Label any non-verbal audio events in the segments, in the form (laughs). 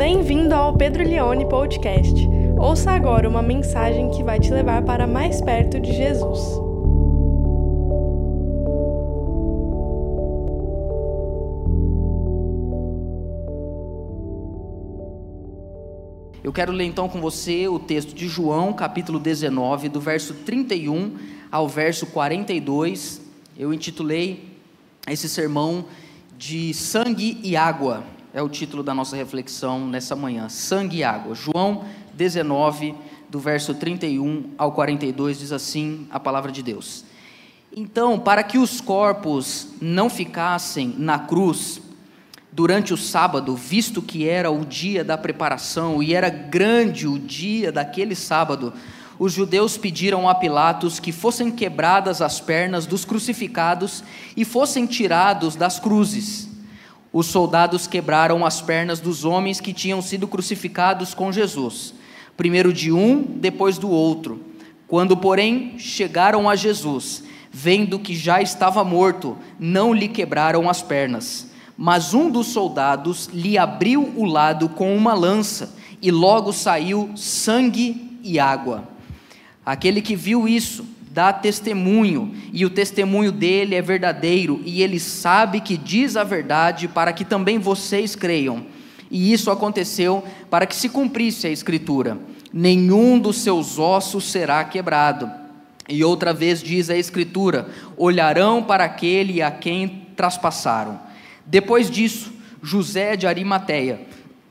Bem-vindo ao Pedro Leone Podcast. Ouça agora uma mensagem que vai te levar para mais perto de Jesus. Eu quero ler então com você o texto de João, capítulo 19, do verso 31 ao verso 42. Eu intitulei esse sermão de Sangue e Água. É o título da nossa reflexão nessa manhã. Sangue e Água. João 19, do verso 31 ao 42, diz assim a palavra de Deus. Então, para que os corpos não ficassem na cruz durante o sábado, visto que era o dia da preparação e era grande o dia daquele sábado, os judeus pediram a Pilatos que fossem quebradas as pernas dos crucificados e fossem tirados das cruzes. Os soldados quebraram as pernas dos homens que tinham sido crucificados com Jesus, primeiro de um, depois do outro. Quando, porém, chegaram a Jesus, vendo que já estava morto, não lhe quebraram as pernas. Mas um dos soldados lhe abriu o lado com uma lança, e logo saiu sangue e água. Aquele que viu isso dá testemunho, e o testemunho dele é verdadeiro, e ele sabe que diz a verdade para que também vocês creiam. E isso aconteceu para que se cumprisse a Escritura: nenhum dos seus ossos será quebrado. E outra vez diz a Escritura: olharão para aquele a quem traspassaram. Depois disso, José de Arimateia,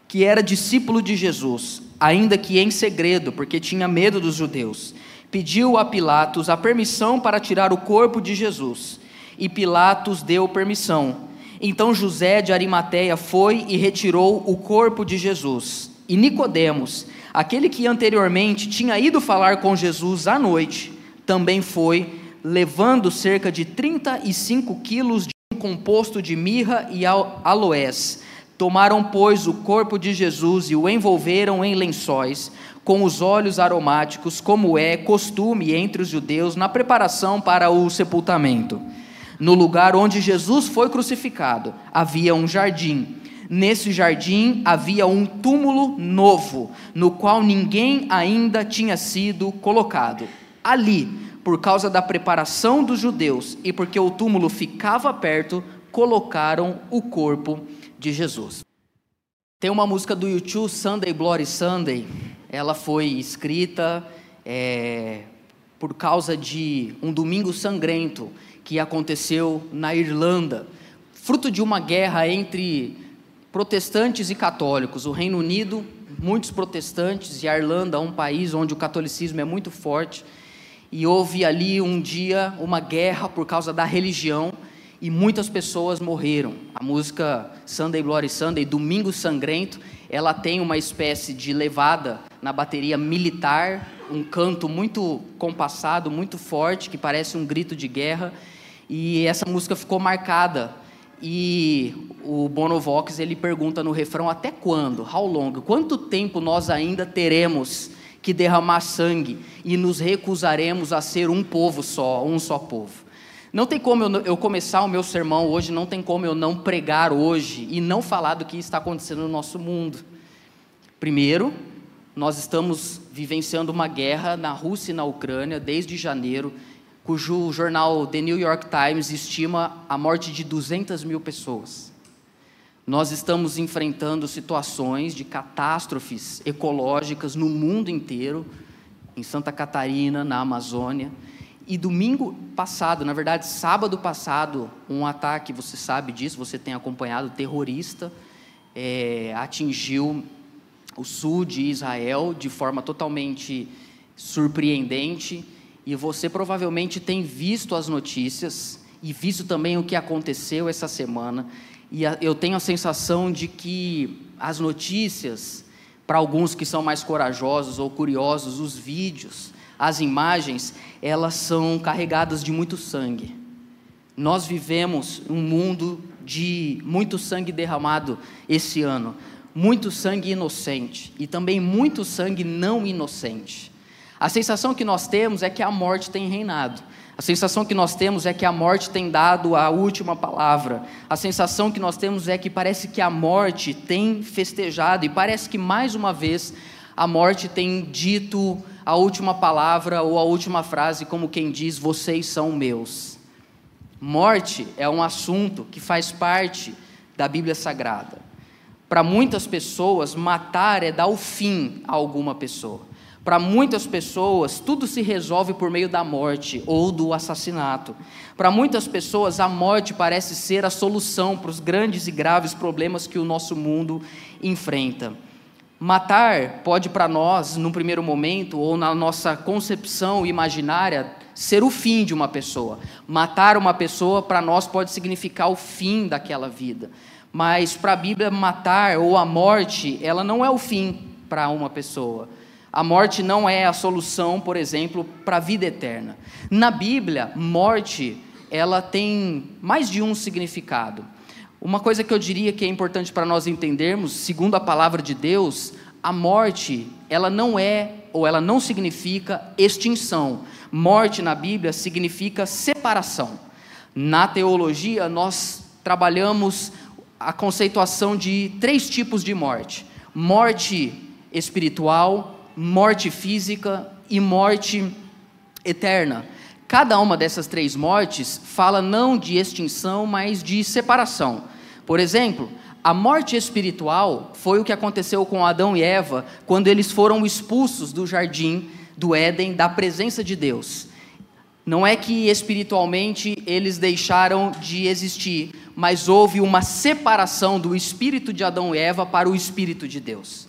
que era discípulo de Jesus, ainda que em segredo, porque tinha medo dos judeus, pediu a Pilatos a permissão para tirar o corpo de Jesus. E Pilatos deu permissão. Então José de Arimateia foi e retirou o corpo de Jesus. E Nicodemos, aquele que anteriormente tinha ido falar com Jesus à noite, também foi, levando cerca de 35 quilos de um composto de mirra e aloés. Tomaram, pois, o corpo de Jesus e o envolveram em lençóis, com os óleos aromáticos, como é costume entre os judeus na preparação para o sepultamento. No lugar onde Jesus foi crucificado, havia um jardim. Nesse jardim havia um túmulo novo, no qual ninguém ainda tinha sido colocado. Ali, por causa da preparação dos judeus e porque o túmulo ficava perto, colocaram o corpo de Jesus. Tem uma música do YouTube, Sunday Bloody Sunday, ela foi escrita é, por causa de um domingo sangrento que aconteceu na Irlanda, fruto de uma guerra entre protestantes e católicos. O Reino Unido, muitos protestantes, e a Irlanda, um país onde o catolicismo é muito forte. E houve ali um dia uma guerra por causa da religião e muitas pessoas morreram. A música Sunday Bloody Sunday, Domingo Sangrento, ela tem uma espécie de levada na bateria militar, um canto muito compassado, muito forte, que parece um grito de guerra, e essa música ficou marcada. E o Bono Vox ele pergunta no refrão até quando? How long? Quanto tempo nós ainda teremos que derramar sangue e nos recusaremos a ser um povo só, um só povo? Não tem como eu, eu, começar o meu sermão hoje, não tem como eu não pregar hoje e não falar do que está acontecendo no nosso mundo. Primeiro, nós estamos vivenciando uma guerra na Rússia e na Ucrânia desde janeiro, cujo jornal The New York Times estima a morte de 200 mil pessoas. Nós estamos enfrentando situações de catástrofes ecológicas no mundo inteiro, em Santa Catarina, na Amazônia. E domingo passado, na verdade, sábado passado, um ataque, você sabe disso, você tem acompanhado, terrorista, é, atingiu o sul de Israel de forma totalmente surpreendente. E você provavelmente tem visto as notícias e visto também o que aconteceu essa semana. E eu tenho a sensação de que as notícias, para alguns que são mais corajosos ou curiosos, os vídeos, as imagens, elas são carregadas de muito sangue. Nós vivemos um mundo de muito sangue derramado esse ano, muito sangue inocente e também muito sangue não inocente. A sensação que nós temos é que a morte tem reinado. A sensação que nós temos é que a morte tem dado a última palavra. A sensação que nós temos é que parece que a morte tem festejado e parece que mais uma vez a morte tem dito a última palavra ou a última frase, como quem diz: Vocês são meus. Morte é um assunto que faz parte da Bíblia Sagrada. Para muitas pessoas, matar é dar o fim a alguma pessoa. Para muitas pessoas, tudo se resolve por meio da morte ou do assassinato. Para muitas pessoas, a morte parece ser a solução para os grandes e graves problemas que o nosso mundo enfrenta. Matar pode para nós, num primeiro momento, ou na nossa concepção imaginária, ser o fim de uma pessoa. Matar uma pessoa para nós pode significar o fim daquela vida. Mas para a Bíblia, matar ou a morte, ela não é o fim para uma pessoa. A morte não é a solução, por exemplo, para a vida eterna. Na Bíblia, morte, ela tem mais de um significado. Uma coisa que eu diria que é importante para nós entendermos, segundo a palavra de Deus, a morte, ela não é ou ela não significa extinção. Morte na Bíblia significa separação. Na teologia, nós trabalhamos a conceituação de três tipos de morte: morte espiritual, morte física e morte eterna. Cada uma dessas três mortes fala não de extinção, mas de separação. Por exemplo, a morte espiritual foi o que aconteceu com Adão e Eva quando eles foram expulsos do jardim do Éden, da presença de Deus. Não é que espiritualmente eles deixaram de existir, mas houve uma separação do espírito de Adão e Eva para o espírito de Deus.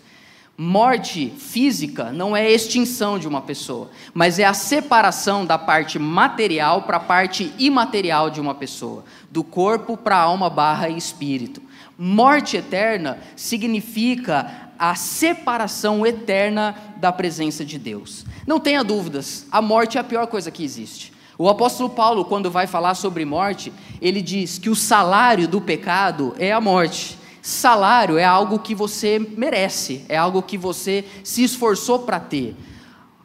Morte física não é extinção de uma pessoa, mas é a separação da parte material para a parte imaterial de uma pessoa, do corpo para a alma barra espírito. Morte eterna significa a separação eterna da presença de Deus. Não tenha dúvidas, a morte é a pior coisa que existe. O apóstolo Paulo, quando vai falar sobre morte, ele diz que o salário do pecado é a morte. Salário é algo que você merece, é algo que você se esforçou para ter.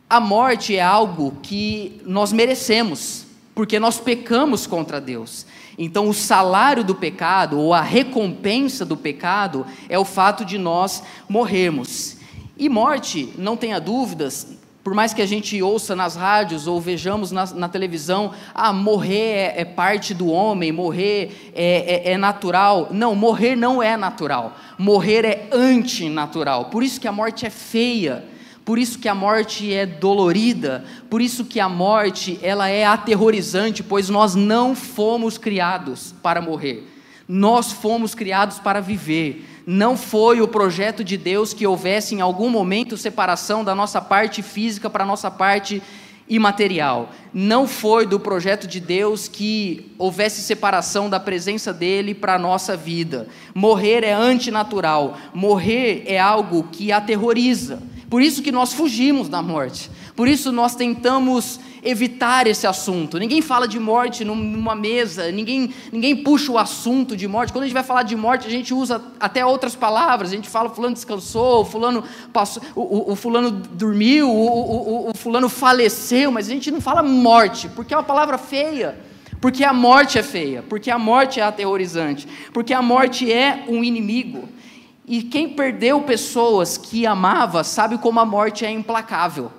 A morte é algo que nós merecemos, porque nós pecamos contra Deus. Então, o salário do pecado, ou a recompensa do pecado, é o fato de nós morrermos. E morte, não tenha dúvidas, por mais que a gente ouça nas rádios ou vejamos na, na televisão, ah, morrer é, é, parte do homem, morrer é, é, é natural. Não, morrer não é natural. Morrer é antinatural. Por isso que a morte é feia por isso que a morte é dolorida, por isso que a morte ela é aterrorizante, pois nós não fomos criados para morrer. Nós fomos criados para viver. Não foi o projeto de Deus que houvesse em algum momento separação da nossa parte física para a nossa parte imaterial. Não foi do projeto de Deus que houvesse separação da presença dele para a nossa vida. Morrer é antinatural. Morrer é algo que aterroriza. Por isso que nós fugimos da morte. Por isso nós tentamos evitar esse assunto. Ninguém fala de morte numa mesa, ninguém, ninguém puxa o assunto de morte. Quando a gente vai falar de morte, a gente usa até outras palavras. A gente fala fulano descansou, fulano passou, o, o, o fulano dormiu, o, o fulano faleceu, mas a gente não fala morte, porque é uma palavra feia. Porque a morte é feia, porque a morte é aterrorizante, porque a morte é um inimigo. E quem perdeu pessoas que amava sabe como a morte é implacável.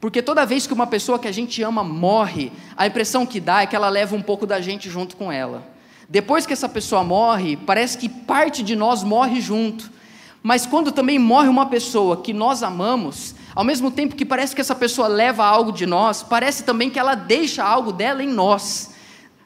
Porque toda vez que uma pessoa que a gente ama morre, a impressão que dá é que ela leva um pouco da gente junto com ela. Depois que essa pessoa morre, parece que parte de nós morre junto. Mas quando também morre uma pessoa que nós amamos, ao mesmo tempo que parece que essa pessoa leva algo de nós, parece também que ela deixa algo dela em nós.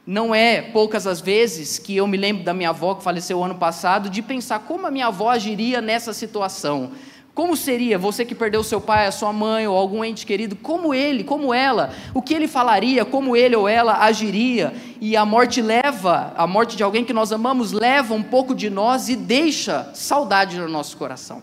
Não é poucas as vezes que eu me lembro da minha avó, que faleceu ano passado, de pensar como a minha avó agiria nessa situação. Como seria você que perdeu seu pai, a sua mãe ou algum ente querido? Como ele, como ela? O que ele falaria? Como ele ou ela agiria? E a morte leva, a morte de alguém que nós amamos, leva um pouco de nós e deixa saudade no nosso coração.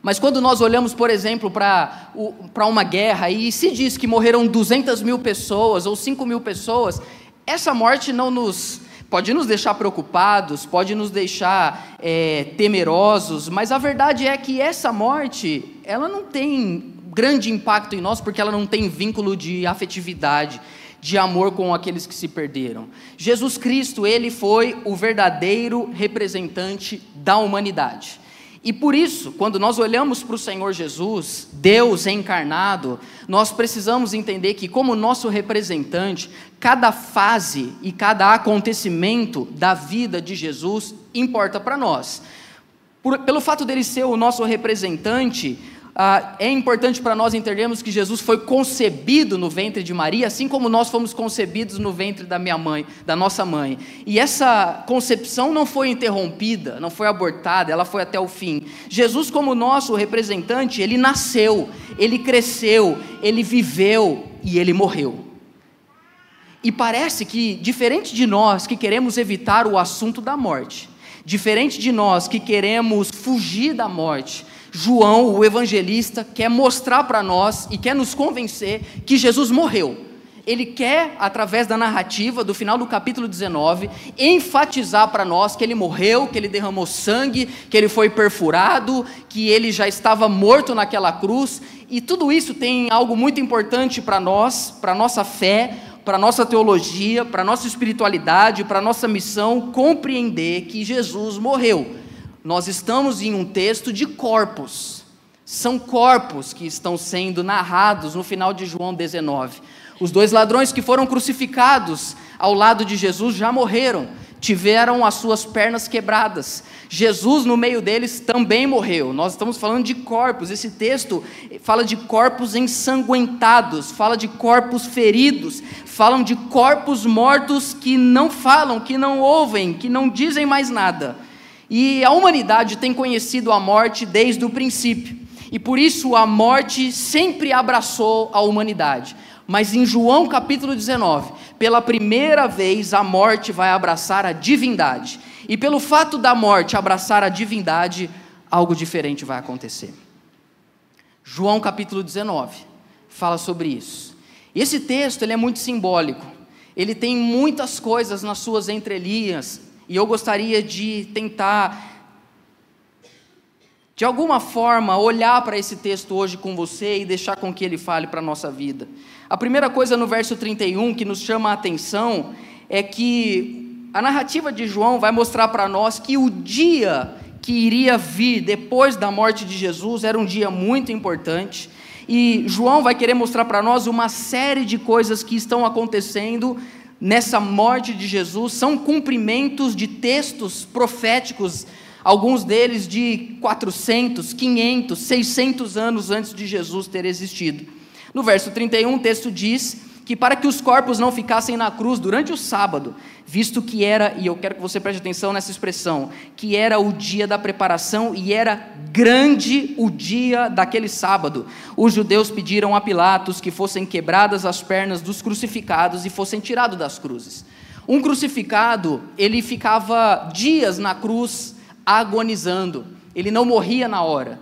Mas quando nós olhamos, por exemplo, para uma guerra e se diz que morreram 200 mil pessoas ou 5 mil pessoas, essa morte não nos pode nos deixar preocupados, pode nos deixar é, temerosos, mas a verdade é que essa morte ela não tem grande impacto em nós porque ela não tem vínculo de afetividade, de amor com aqueles que se perderam. Jesus Cristo, ele foi o verdadeiro representante da humanidade. E por isso, quando nós olhamos para o Senhor Jesus, Deus encarnado, nós precisamos entender que, como nosso representante, cada fase e cada acontecimento da vida de Jesus importa para nós. Por, pelo fato dele ser o nosso representante, ah, é importante para nós entendermos que Jesus foi concebido no ventre de Maria, assim como nós fomos concebidos no ventre da minha mãe, da nossa mãe. E essa concepção não foi interrompida, não foi abortada, ela foi até o fim. Jesus, como nosso representante, ele nasceu, ele cresceu, ele viveu e ele morreu. E parece que, diferente de nós que queremos evitar o assunto da morte, diferente de nós que queremos fugir da morte, João, o evangelista, quer mostrar para nós e quer nos convencer que Jesus morreu. Ele quer, através da narrativa do final do capítulo 19, enfatizar para nós que ele morreu, que ele derramou sangue, que ele foi perfurado, que ele já estava morto naquela cruz, e tudo isso tem algo muito importante para nós, para nossa fé, para nossa teologia, para nossa espiritualidade, para nossa missão, compreender que Jesus morreu nós estamos em um texto de corpos. São corpos que estão sendo narrados no final de João 19. Os dois ladrões que foram crucificados ao lado de Jesus já morreram, tiveram as suas pernas quebradas. Jesus, no meio deles, também morreu. Nós estamos falando de corpos. Esse texto fala de corpos ensanguentados, fala de corpos feridos, falam de corpos mortos que não falam, que não ouvem, que não dizem mais nada. E a humanidade tem conhecido a morte desde o princípio. E por isso a morte sempre abraçou a humanidade. Mas em João capítulo 19, pela primeira vez a morte vai abraçar a divindade. E pelo fato da morte abraçar a divindade, algo diferente vai acontecer. João capítulo 19 fala sobre isso. Esse texto ele é muito simbólico. Ele tem muitas coisas nas suas entrelinhas, e eu gostaria de tentar, de alguma forma, olhar para esse texto hoje com você e deixar com que ele fale para a nossa vida. A primeira coisa no verso 31 que nos chama a atenção é que a narrativa de João vai mostrar para nós que o dia que iria vir depois da morte de Jesus era um dia muito importante. E João vai querer mostrar para nós uma série de coisas que estão acontecendo nessa morte de Jesus são cumprimentos de textos proféticos, alguns deles de 400, 500, 600 anos antes de Jesus ter existido. No verso 31, o texto diz que para que os corpos não ficassem na cruz durante o sábado, visto que era, e eu quero que você preste atenção nessa expressão, que era o dia da preparação e era grande o dia daquele sábado. Os judeus pediram a Pilatos que fossem quebradas as pernas dos crucificados e fossem tirados das cruzes. Um crucificado, ele ficava dias na cruz agonizando, ele não morria na hora.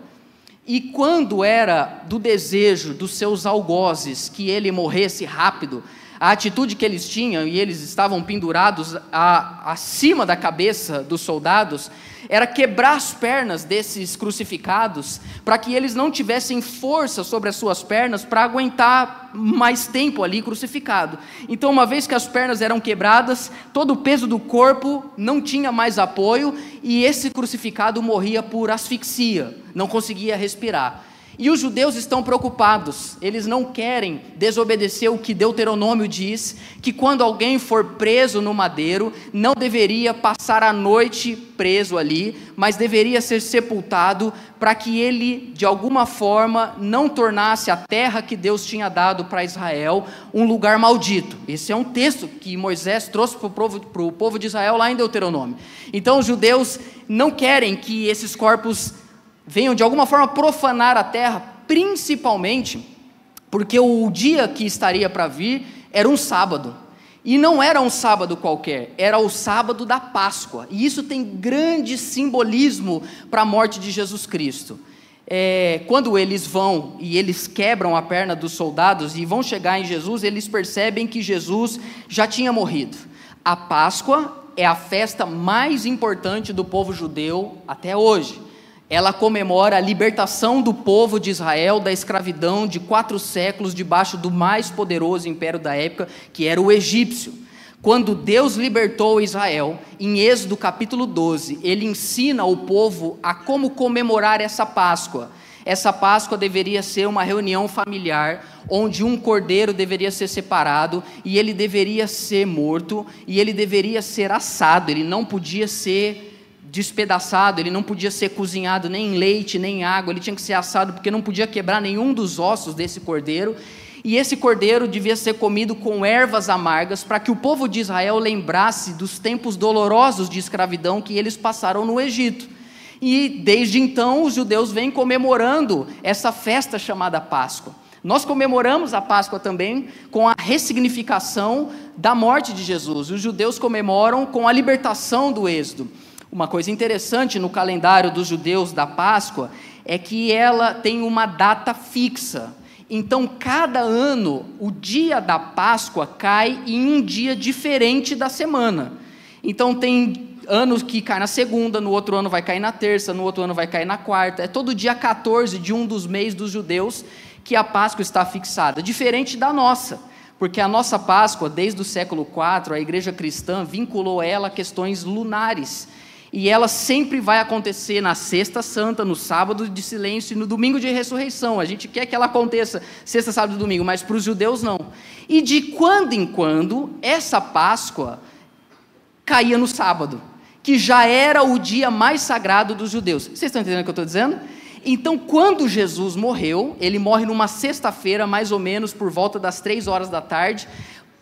E quando era do desejo dos seus algozes que ele morresse rápido, a atitude que eles tinham, e eles estavam pendurados a, acima da cabeça dos soldados, era quebrar as pernas desses crucificados, para que eles não tivessem força sobre as suas pernas para aguentar mais tempo ali crucificado. Então, uma vez que as pernas eram quebradas, todo o peso do corpo não tinha mais apoio e esse crucificado morria por asfixia, não conseguia respirar. E os judeus estão preocupados, eles não querem desobedecer o que Deuteronômio diz, que quando alguém for preso no madeiro, não deveria passar a noite preso ali, mas deveria ser sepultado para que ele, de alguma forma, não tornasse a terra que Deus tinha dado para Israel um lugar maldito. Esse é um texto que Moisés trouxe para o povo, povo de Israel lá em Deuteronômio. Então os judeus não querem que esses corpos venham de alguma forma profanar a terra, principalmente porque o dia que estaria para vir era um sábado. E não era um sábado qualquer, era o sábado da Páscoa. E isso tem grande simbolismo para a morte de Jesus Cristo. É, quando eles vão e eles quebram a perna dos soldados e vão chegar em Jesus, eles percebem que Jesus já tinha morrido. A Páscoa é a festa mais importante do povo judeu até hoje ela comemora a libertação do povo de Israel da escravidão de quatro séculos debaixo do mais poderoso império da época, que era o egípcio. Quando Deus libertou Israel, em Êxodo capítulo 12, ele ensina o povo a como comemorar essa Páscoa. Essa Páscoa deveria ser uma reunião familiar, onde um cordeiro deveria ser separado e ele deveria ser morto e ele deveria ser assado, ele não podia ser despedaçado, ele não podia ser cozinhado nem em leite, nem em água, ele tinha que ser assado porque não podia quebrar nenhum dos ossos desse cordeiro. E esse cordeiro devia ser comido com ervas amargas, para que o povo de Israel lembrasse dos tempos dolorosos de escravidão que eles passaram no Egito. E desde então os judeus vêm comemorando essa festa chamada Páscoa. Nós comemoramos a Páscoa também com a ressignificação da morte de Jesus. Os judeus comemoram com a libertação do Êxodo. Uma coisa interessante no calendário dos judeus da Páscoa é que ela tem uma data fixa. Então, cada ano, o dia da Páscoa cai em um dia diferente da semana. Então, tem anos que cai na segunda, no outro ano vai cair na terça, no outro ano vai cair na quarta. É todo dia 14 de um dos meses dos judeus que a Páscoa está fixada, diferente da nossa, porque a nossa Páscoa, desde o século IV, a igreja cristã vinculou ela a questões lunares. E ela sempre vai acontecer na sexta santa, no sábado de silêncio e no domingo de ressurreição. A gente quer que ela aconteça sexta, sábado e domingo, mas para os judeus não. E de quando em quando, essa Páscoa caía no sábado que já era o dia mais sagrado dos judeus. Vocês estão entendendo o que eu estou dizendo? Então, quando Jesus morreu, ele morre numa sexta-feira, mais ou menos por volta das três horas da tarde.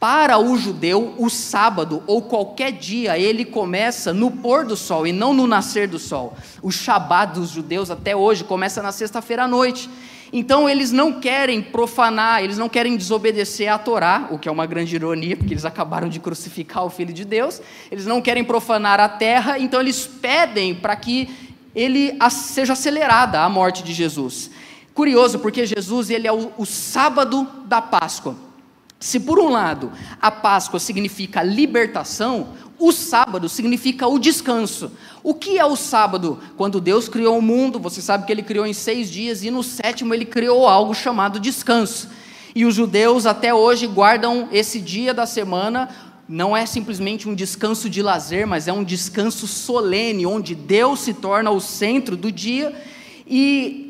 Para o judeu, o sábado ou qualquer dia, ele começa no pôr do sol e não no nascer do sol. O Shabat dos judeus até hoje começa na sexta-feira à noite. Então eles não querem profanar, eles não querem desobedecer à Torá, o que é uma grande ironia, porque eles acabaram de crucificar o Filho de Deus. Eles não querem profanar a terra, então eles pedem para que ele seja acelerada a morte de Jesus. Curioso, porque Jesus ele é o, o sábado da Páscoa. Se por um lado a Páscoa significa libertação, o sábado significa o descanso. O que é o sábado? Quando Deus criou o mundo, você sabe que ele criou em seis dias, e no sétimo ele criou algo chamado descanso. E os judeus até hoje guardam esse dia da semana, não é simplesmente um descanso de lazer, mas é um descanso solene, onde Deus se torna o centro do dia. E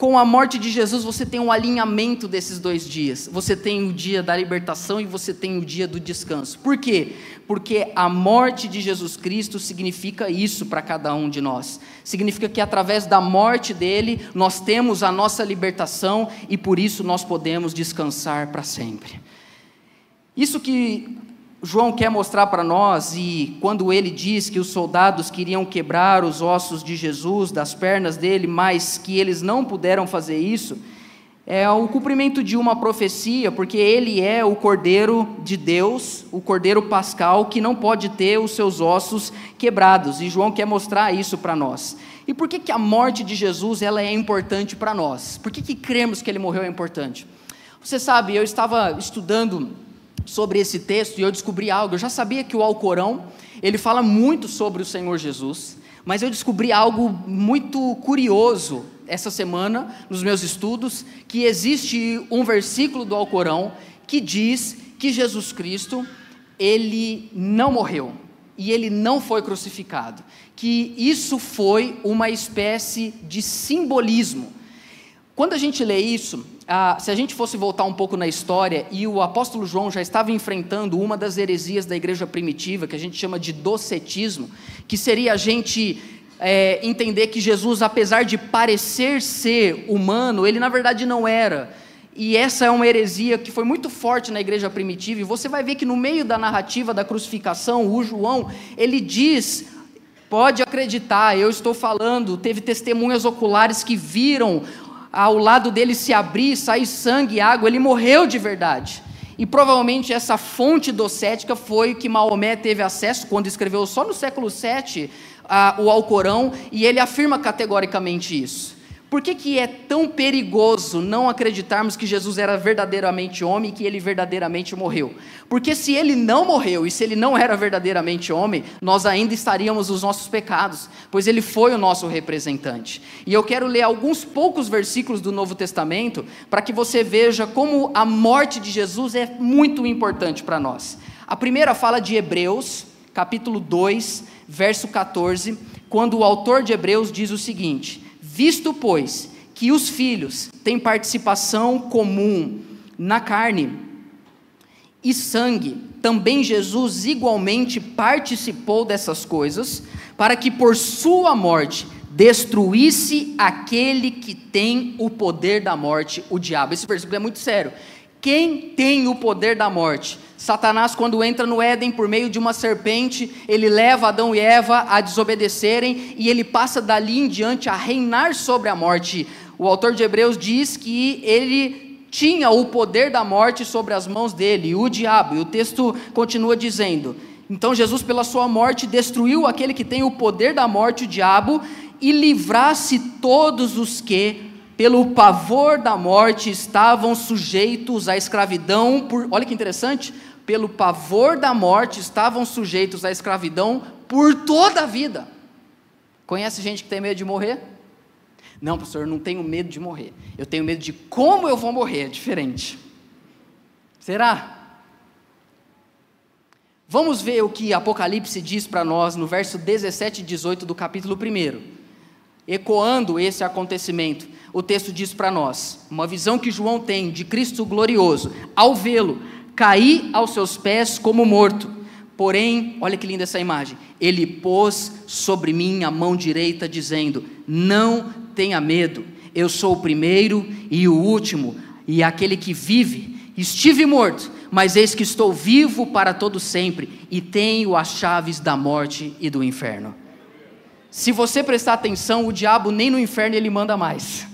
com a morte de Jesus, você tem um alinhamento desses dois dias. Você tem o dia da libertação e você tem o dia do descanso. Por quê? Porque a morte de Jesus Cristo significa isso para cada um de nós. Significa que através da morte dele, nós temos a nossa libertação e por isso nós podemos descansar para sempre. Isso que João quer mostrar para nós, e quando ele diz que os soldados queriam quebrar os ossos de Jesus das pernas dele, mas que eles não puderam fazer isso, é o cumprimento de uma profecia, porque ele é o Cordeiro de Deus, o Cordeiro Pascal, que não pode ter os seus ossos quebrados, e João quer mostrar isso para nós. E por que, que a morte de Jesus ela é importante para nós? Por que, que cremos que ele morreu é importante? Você sabe, eu estava estudando sobre esse texto e eu descobri algo. Eu já sabia que o Alcorão, ele fala muito sobre o Senhor Jesus, mas eu descobri algo muito curioso essa semana nos meus estudos, que existe um versículo do Alcorão que diz que Jesus Cristo, ele não morreu e ele não foi crucificado, que isso foi uma espécie de simbolismo. Quando a gente lê isso, ah, se a gente fosse voltar um pouco na história, e o apóstolo João já estava enfrentando uma das heresias da igreja primitiva, que a gente chama de docetismo, que seria a gente é, entender que Jesus, apesar de parecer ser humano, ele na verdade não era. E essa é uma heresia que foi muito forte na igreja primitiva, e você vai ver que no meio da narrativa da crucificação, o João, ele diz Pode acreditar, eu estou falando. Teve testemunhas oculares que viram ao lado dele se abrir, sair sangue e água, ele morreu de verdade. E provavelmente essa fonte docética foi que Maomé teve acesso quando escreveu só no século VII o Alcorão, e ele afirma categoricamente isso. Por que, que é tão perigoso não acreditarmos que Jesus era verdadeiramente homem e que ele verdadeiramente morreu? Porque se ele não morreu e se ele não era verdadeiramente homem, nós ainda estaríamos nos nossos pecados, pois ele foi o nosso representante. E eu quero ler alguns poucos versículos do Novo Testamento para que você veja como a morte de Jesus é muito importante para nós. A primeira fala de Hebreus, capítulo 2, verso 14, quando o autor de Hebreus diz o seguinte Visto, pois, que os filhos têm participação comum na carne e sangue, também Jesus igualmente participou dessas coisas, para que por sua morte destruísse aquele que tem o poder da morte, o diabo. Esse versículo é muito sério. Quem tem o poder da morte? Satanás, quando entra no Éden por meio de uma serpente, ele leva Adão e Eva a desobedecerem e ele passa dali em diante a reinar sobre a morte. O autor de Hebreus diz que ele tinha o poder da morte sobre as mãos dele, o diabo, e o texto continua dizendo: Então Jesus, pela sua morte, destruiu aquele que tem o poder da morte, o diabo, e livrasse todos os que pelo pavor da morte estavam sujeitos à escravidão por, olha que interessante, pelo pavor da morte, estavam sujeitos à escravidão por toda a vida. Conhece gente que tem medo de morrer? Não, pastor, eu não tenho medo de morrer. Eu tenho medo de como eu vou morrer, é diferente. Será? Vamos ver o que Apocalipse diz para nós no verso 17 e 18 do capítulo 1. Ecoando esse acontecimento, o texto diz para nós: uma visão que João tem de Cristo glorioso, ao vê-lo, caí aos seus pés como morto. Porém, olha que linda essa imagem. Ele pôs sobre mim a mão direita, dizendo: Não tenha medo, eu sou o primeiro e o último, e aquele que vive. Estive morto, mas eis que estou vivo para todo sempre, e tenho as chaves da morte e do inferno. Se você prestar atenção, o diabo nem no inferno ele manda mais.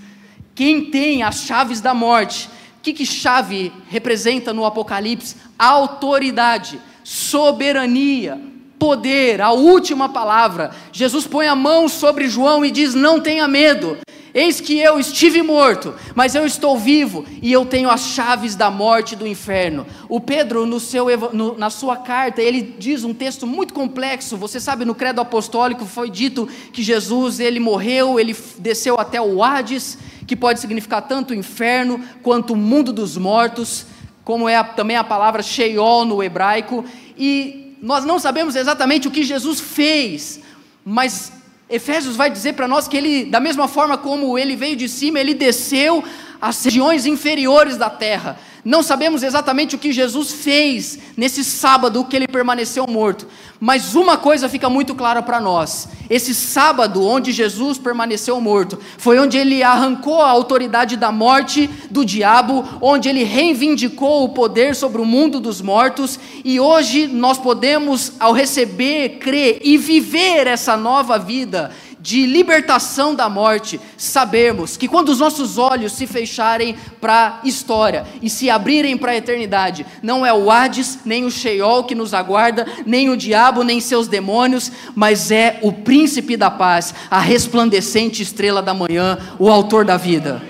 Quem tem as chaves da morte que, que chave representa no Apocalipse? Autoridade, soberania, poder, a última palavra. Jesus põe a mão sobre João e diz: Não tenha medo. Eis que eu estive morto, mas eu estou vivo e eu tenho as chaves da morte e do inferno. O Pedro, no seu, no, na sua carta, ele diz um texto muito complexo. Você sabe, no credo apostólico foi dito que Jesus ele morreu, ele desceu até o Hades, que pode significar tanto o inferno quanto o mundo dos mortos, como é a, também a palavra Sheol no hebraico, e nós não sabemos exatamente o que Jesus fez, mas Efésios vai dizer para nós que ele, da mesma forma como ele veio de cima, ele desceu às regiões inferiores da terra. Não sabemos exatamente o que Jesus fez nesse sábado que ele permaneceu morto, mas uma coisa fica muito clara para nós: esse sábado onde Jesus permaneceu morto, foi onde ele arrancou a autoridade da morte do diabo, onde ele reivindicou o poder sobre o mundo dos mortos, e hoje nós podemos, ao receber, crer e viver essa nova vida, de libertação da morte, sabermos que quando os nossos olhos se fecharem para a história e se abrirem para a eternidade, não é o Hades, nem o Sheol que nos aguarda, nem o diabo, nem seus demônios, mas é o príncipe da paz, a resplandecente estrela da manhã, o autor da vida.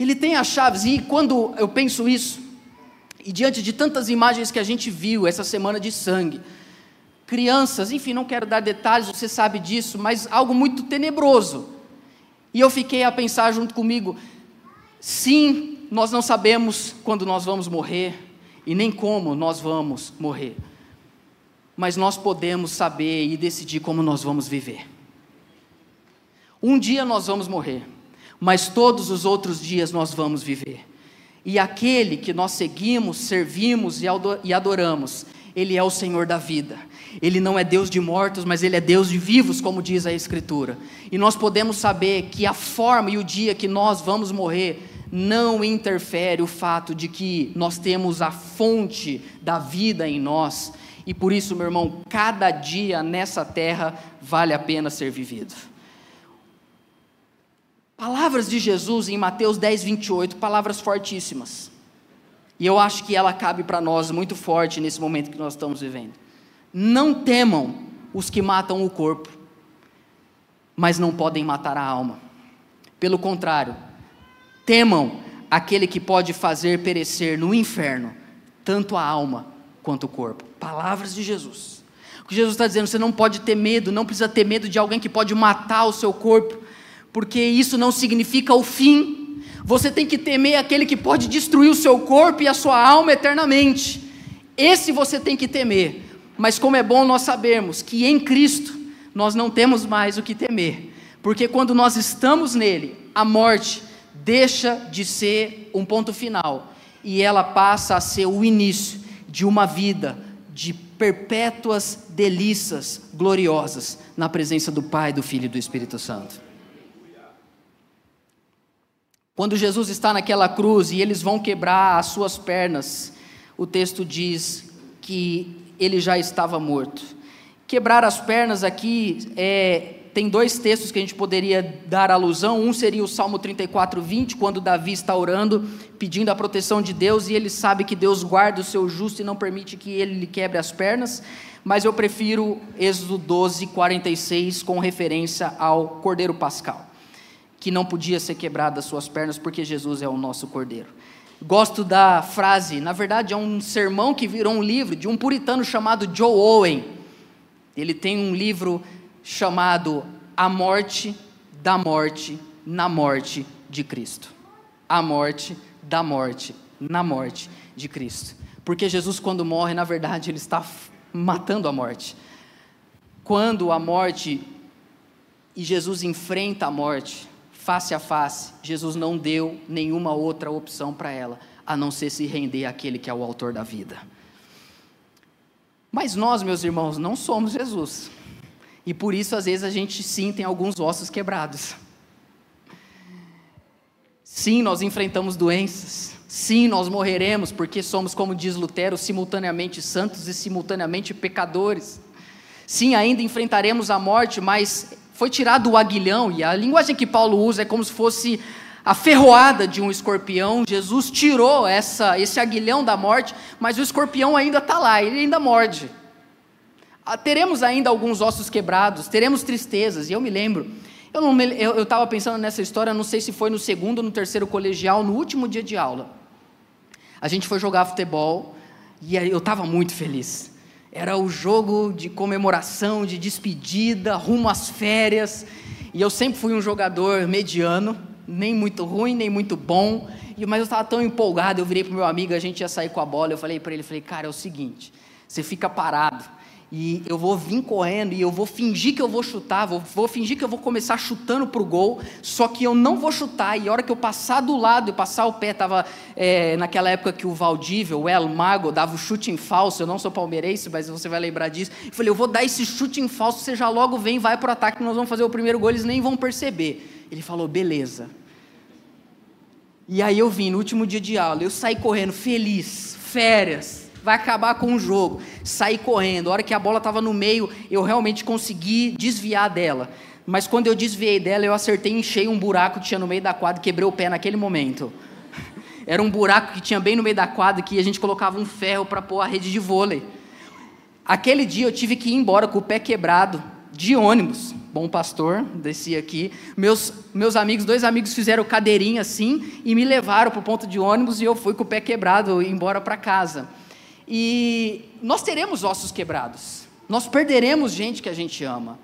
Ele tem as chaves, e quando eu penso isso, e diante de tantas imagens que a gente viu essa semana de sangue, crianças, enfim, não quero dar detalhes, você sabe disso, mas algo muito tenebroso. E eu fiquei a pensar junto comigo: sim, nós não sabemos quando nós vamos morrer e nem como nós vamos morrer, mas nós podemos saber e decidir como nós vamos viver. Um dia nós vamos morrer, mas todos os outros dias nós vamos viver. E aquele que nós seguimos, servimos e adoramos, ele é o Senhor da vida. Ele não é Deus de mortos, mas Ele é Deus de vivos, como diz a Escritura. E nós podemos saber que a forma e o dia que nós vamos morrer não interfere o fato de que nós temos a fonte da vida em nós. E por isso, meu irmão, cada dia nessa terra vale a pena ser vivido. Palavras de Jesus em Mateus 10, 28, palavras fortíssimas. E eu acho que ela cabe para nós muito forte nesse momento que nós estamos vivendo. Não temam os que matam o corpo, mas não podem matar a alma. Pelo contrário, temam aquele que pode fazer perecer no inferno tanto a alma quanto o corpo. Palavras de Jesus. O que Jesus está dizendo, você não pode ter medo, não precisa ter medo de alguém que pode matar o seu corpo, porque isso não significa o fim. Você tem que temer aquele que pode destruir o seu corpo e a sua alma eternamente. Esse você tem que temer. Mas como é bom nós sabermos que em Cristo nós não temos mais o que temer, porque quando nós estamos nele, a morte deixa de ser um ponto final e ela passa a ser o início de uma vida de perpétuas delícias gloriosas na presença do Pai, do Filho e do Espírito Santo. Quando Jesus está naquela cruz e eles vão quebrar as suas pernas, o texto diz que ele já estava morto. Quebrar as pernas aqui é, tem dois textos que a gente poderia dar alusão. Um seria o Salmo 34, 20, quando Davi está orando, pedindo a proteção de Deus, e ele sabe que Deus guarda o seu justo e não permite que ele lhe quebre as pernas. Mas eu prefiro Êxodo 12, 46, com referência ao Cordeiro Pascal, que não podia ser quebrado as suas pernas, porque Jesus é o nosso Cordeiro. Gosto da frase, na verdade é um sermão que virou um livro de um puritano chamado Joe Owen ele tem um livro chamado A Morte da Morte na Morte de Cristo. A Morte da Morte na Morte de Cristo. Porque Jesus, quando morre, na verdade, ele está matando a morte. Quando a morte e Jesus enfrenta a morte face a face, Jesus não deu nenhuma outra opção para ela, a não ser se render àquele que é o autor da vida. Mas nós, meus irmãos, não somos Jesus. E por isso, às vezes, a gente sim tem alguns ossos quebrados. Sim, nós enfrentamos doenças. Sim, nós morreremos, porque somos, como diz Lutero, simultaneamente santos e simultaneamente pecadores. Sim, ainda enfrentaremos a morte, mas foi tirado o aguilhão, e a linguagem que Paulo usa é como se fosse a ferroada de um escorpião, Jesus tirou essa, esse aguilhão da morte, mas o escorpião ainda está lá, ele ainda morde. Ah, teremos ainda alguns ossos quebrados, teremos tristezas, e eu me lembro, eu estava pensando nessa história, não sei se foi no segundo ou no terceiro colegial, no último dia de aula. A gente foi jogar futebol e eu estava muito feliz. Era o jogo de comemoração, de despedida, rumo às férias. E eu sempre fui um jogador mediano, nem muito ruim, nem muito bom. Mas eu estava tão empolgado, eu virei para meu amigo, a gente ia sair com a bola, eu falei para ele, falei, cara, é o seguinte, você fica parado, e eu vou vir correndo, e eu vou fingir que eu vou chutar, vou, vou fingir que eu vou começar chutando para o gol, só que eu não vou chutar, e a hora que eu passar do lado e passar o pé, estava é, naquela época que o Valdívia, o El Mago, dava o chute em falso, eu não sou palmeirense, mas você vai lembrar disso, eu falei, eu vou dar esse chute em falso, você já logo vem, vai para o ataque, nós vamos fazer o primeiro gol, eles nem vão perceber. Ele falou, beleza. E aí eu vim no último dia de aula, eu saí correndo, feliz, férias, vai acabar com o jogo. Saí correndo, a hora que a bola estava no meio, eu realmente consegui desviar dela. Mas quando eu desviei dela, eu acertei e enchei um buraco que tinha no meio da quadra e quebrei o pé naquele momento. (laughs) Era um buraco que tinha bem no meio da quadra que a gente colocava um ferro para pôr a rede de vôlei. Aquele dia eu tive que ir embora com o pé quebrado, de ônibus. Bom pastor, desci aqui. Meus, meus amigos, dois amigos fizeram cadeirinha assim e me levaram para o ponto de ônibus e eu fui com o pé quebrado embora para casa. E nós teremos ossos quebrados. Nós perderemos gente que a gente ama.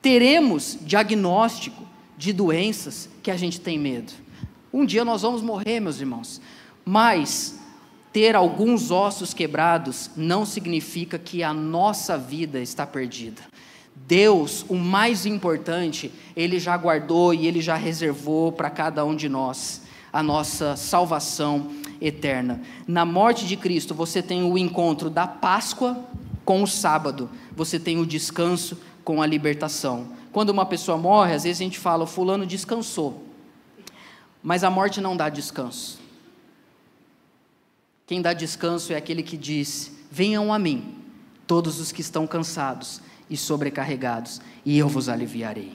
Teremos diagnóstico de doenças que a gente tem medo. Um dia nós vamos morrer, meus irmãos. Mas ter alguns ossos quebrados não significa que a nossa vida está perdida. Deus, o mais importante, Ele já guardou e Ele já reservou para cada um de nós a nossa salvação eterna. Na morte de Cristo, você tem o encontro da Páscoa com o sábado, você tem o descanso com a libertação. Quando uma pessoa morre, às vezes a gente fala, fulano descansou. Mas a morte não dá descanso. Quem dá descanso é aquele que diz: Venham a mim, todos os que estão cansados e sobrecarregados, e eu vos aliviarei.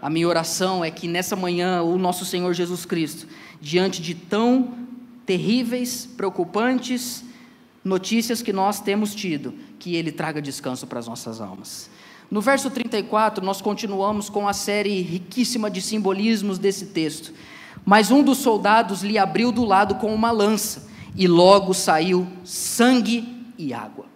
A minha oração é que nessa manhã o nosso Senhor Jesus Cristo, diante de tão terríveis, preocupantes notícias que nós temos tido, que Ele traga descanso para as nossas almas. No verso 34, nós continuamos com a série riquíssima de simbolismos desse texto. Mas um dos soldados lhe abriu do lado com uma lança, e logo saiu sangue e água.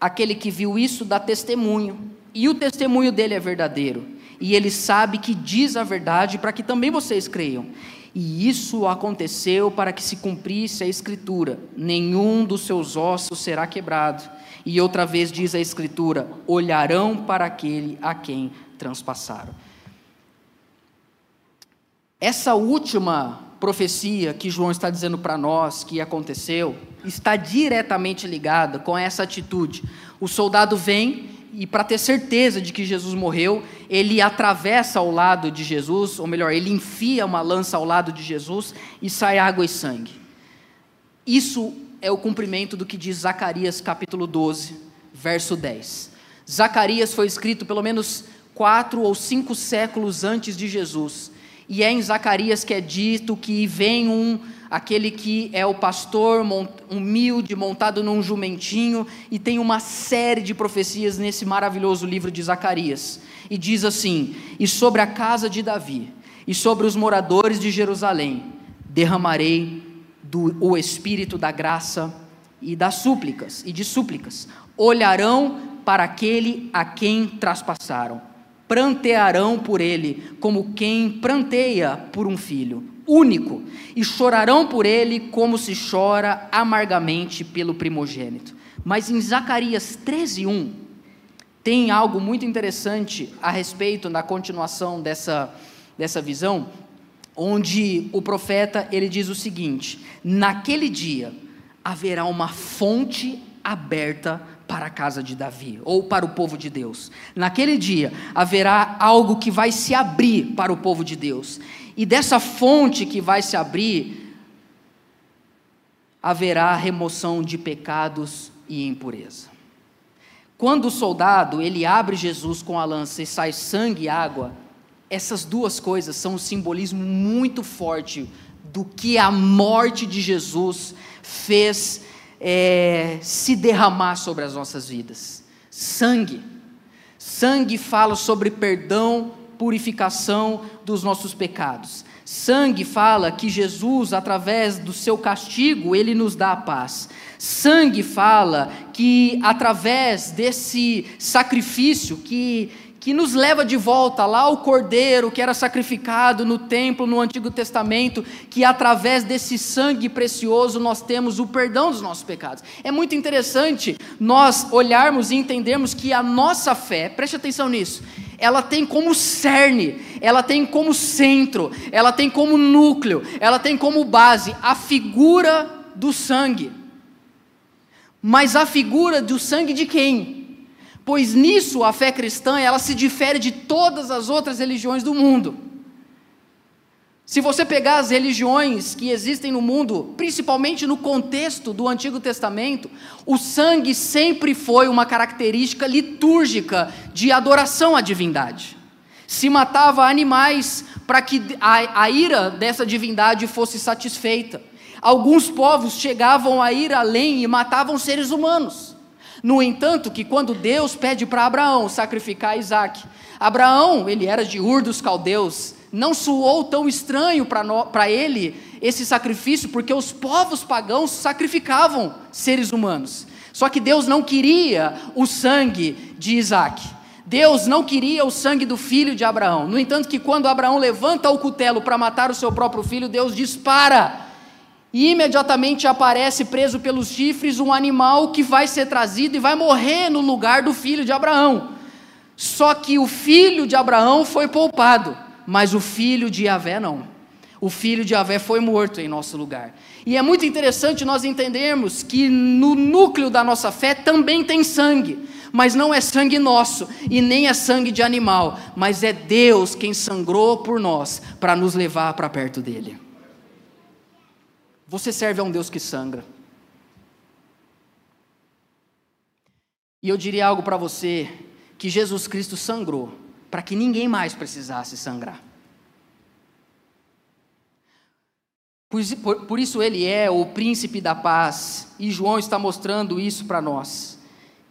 Aquele que viu isso dá testemunho, e o testemunho dele é verdadeiro, e ele sabe que diz a verdade para que também vocês creiam. E isso aconteceu para que se cumprisse a Escritura: nenhum dos seus ossos será quebrado. E outra vez diz a Escritura: olharão para aquele a quem transpassaram. Essa última profecia que João está dizendo para nós que aconteceu está diretamente ligada com essa atitude. O soldado vem e para ter certeza de que Jesus morreu, ele atravessa ao lado de Jesus, ou melhor, ele enfia uma lança ao lado de Jesus e sai água e sangue. Isso é o cumprimento do que diz Zacarias capítulo 12, verso 10. Zacarias foi escrito pelo menos quatro ou cinco séculos antes de Jesus. E é em Zacarias que é dito que vem um aquele que é o pastor humilde, montado num jumentinho, e tem uma série de profecias nesse maravilhoso livro de Zacarias. E diz assim: E sobre a casa de Davi, e sobre os moradores de Jerusalém, derramarei do, o espírito da graça e das súplicas, e de súplicas. Olharão para aquele a quem traspassaram, prantearão por ele, como quem pranteia por um filho único, e chorarão por ele como se chora amargamente pelo primogênito. Mas em Zacarias 13:1 tem algo muito interessante a respeito na continuação dessa dessa visão, onde o profeta ele diz o seguinte: naquele dia haverá uma fonte aberta para a casa de Davi, ou para o povo de Deus. Naquele dia haverá algo que vai se abrir para o povo de Deus. E dessa fonte que vai se abrir, haverá remoção de pecados e impureza. Quando o soldado ele abre Jesus com a lança e sai sangue e água, essas duas coisas são um simbolismo muito forte do que a morte de Jesus fez é, se derramar sobre as nossas vidas. Sangue. Sangue fala sobre perdão purificação dos nossos pecados. Sangue fala que Jesus, através do seu castigo, ele nos dá a paz. Sangue fala que através desse sacrifício que que nos leva de volta lá ao cordeiro que era sacrificado no templo no Antigo Testamento, que através desse sangue precioso nós temos o perdão dos nossos pecados. É muito interessante nós olharmos e entendermos que a nossa fé, preste atenção nisso, ela tem como cerne, ela tem como centro, ela tem como núcleo, ela tem como base a figura do sangue. Mas a figura do sangue de quem? Pois nisso a fé cristã, ela se difere de todas as outras religiões do mundo. Se você pegar as religiões que existem no mundo, principalmente no contexto do Antigo Testamento, o sangue sempre foi uma característica litúrgica de adoração à divindade. Se matava animais para que a, a ira dessa divindade fosse satisfeita. Alguns povos chegavam a ir além e matavam seres humanos. No entanto, que quando Deus pede para Abraão sacrificar Isaac, Abraão, ele era de Ur dos Caldeus, não soou tão estranho para ele esse sacrifício, porque os povos pagãos sacrificavam seres humanos. Só que Deus não queria o sangue de Isaac. Deus não queria o sangue do filho de Abraão. No entanto, que quando Abraão levanta o cutelo para matar o seu próprio filho, Deus dispara. E imediatamente aparece preso pelos chifres um animal que vai ser trazido e vai morrer no lugar do filho de Abraão. Só que o filho de Abraão foi poupado mas o filho de Yahvé não. O filho de Yahvé foi morto em nosso lugar. E é muito interessante nós entendermos que no núcleo da nossa fé também tem sangue, mas não é sangue nosso e nem é sangue de animal, mas é Deus quem sangrou por nós para nos levar para perto dele. Você serve a um Deus que sangra. E eu diria algo para você que Jesus Cristo sangrou para que ninguém mais precisasse sangrar. Por, por, isso ele é o príncipe da paz, e João está mostrando isso para nós,